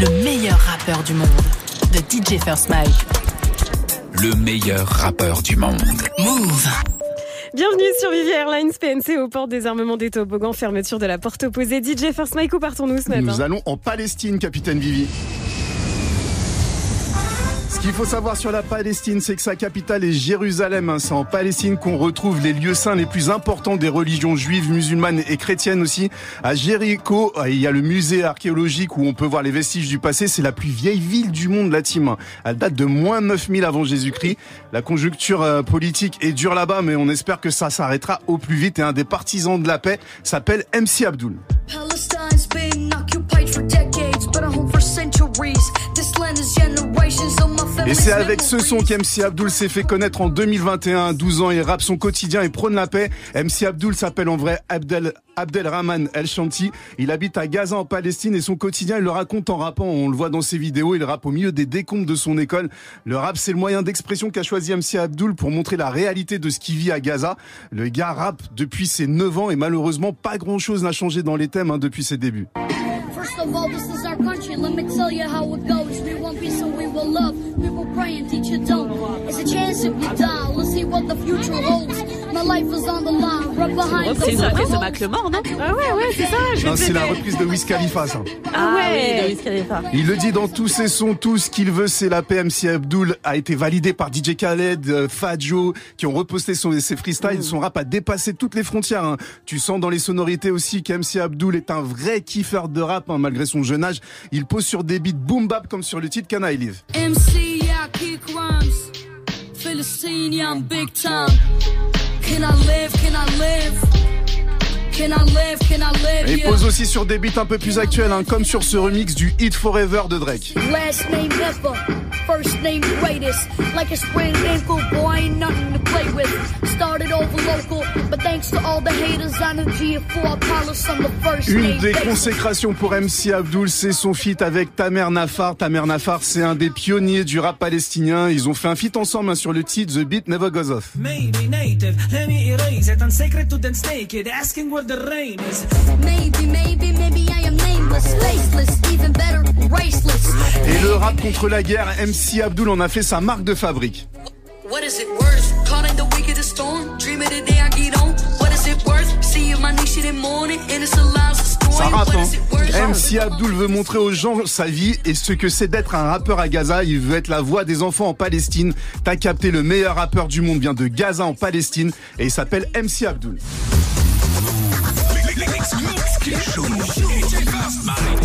le meilleur rappeur du monde, de DJ First Mike. Le meilleur rappeur du monde. Move. Bienvenue sur Vivi Airlines PNC aux portes des armements des toboggans, fermeture de la porte opposée. DJ First Mike, où partons-nous ce matin? Nous allons en Palestine, capitaine Vivi. Ce qu'il faut savoir sur la Palestine, c'est que sa capitale est Jérusalem. C'est en Palestine qu'on retrouve les lieux saints les plus importants des religions juives, musulmanes et chrétiennes aussi. À Jéricho, il y a le musée archéologique où on peut voir les vestiges du passé. C'est la plus vieille ville du monde, la team. Elle date de moins 9000 avant Jésus-Christ. La conjoncture euh, politique est dure là-bas, mais on espère que ça s'arrêtera au plus vite. Et un des partisans de la paix s'appelle MC Abdul. Et c'est avec ce son qu'MC Abdul s'est fait connaître en 2021. 12 ans, il rappe son quotidien et prône la paix. MC Abdul s'appelle en vrai Abdel, Abdelrahman El Shanti. Il habite à Gaza en Palestine et son quotidien, il le raconte en rappant. On le voit dans ses vidéos. Il rappe au milieu des décombres de son école. Le rap, c'est le moyen d'expression qu'a choisi MC Abdul pour montrer la réalité de ce qu'il vit à Gaza. Le gars rappe depuis ses 9 ans et malheureusement, pas grand chose n'a changé dans les thèmes hein, depuis ses débuts. First of all, this is our country. Let me tell you how it goes. We want peace and we will love. People pray and teach you don't. It's a chance if you die. Let's see what the future holds. My life is on the line. C'est non? Ah ouais, ouais, c'est ça. Je Non, c'est la reprise de Wiz Khalifa, ça. Ah ouais. oui, de Wiz Khalifa. Il le dit dans tous ses sons, tout ce qu'il veut, c'est la paix. MC Abdul a été validé par DJ Khaled, euh, Fadjo, qui ont reposté son, ses freestyles. Son rap a dépassé toutes les frontières. hein. Tu sens dans les sonorités aussi qu'MC Abdul est un vrai kiffeur de rap, hein, malgré son jeune âge. Il pose sur des beats boom bap comme sur le titre Can I Live. MC, yeah, I kick rhymes. Philistine, yeah, I'm big time. Can I live? I live? Et pose aussi sur des beats un peu plus actuels, hein, comme sur ce remix du Hit Forever de Drake. First name greatest. Like a sprained ankle, boy, ain't nothing to play with. Started over local, but thanks to all the haters on the G4, Palace on the first Une name des consécrations pour MC Abdul, c'est son feat avec Tamer Nafar. Tamer Nafar, c'est un des pionniers du rap palestinien. Ils ont fait un feat ensemble hein, sur le titre The Beat Never Goes Off. Maybe native, let me erase it. Unsacred to dance naked, asking where the rain is. Maybe, maybe, maybe I am nameless, Et le rap contre la guerre, MC Abdul en a fait sa marque de fabrique. What is it worth? Caught in the wickedest storm? Dream of the day I get on. What is it worth? See my niche in the morning and it's a loud storm. Ça rappe, hein. MC Abdul veut montrer aux gens sa vie et ce que c'est d'être un rappeur à Gaza. Il veut être la voix des enfants en Palestine. T'as capté le meilleur rappeur du monde vient de Gaza en Palestine et il s'appelle MC Abdul. Mix. Mix. Show. Show. DJ Fast Mike.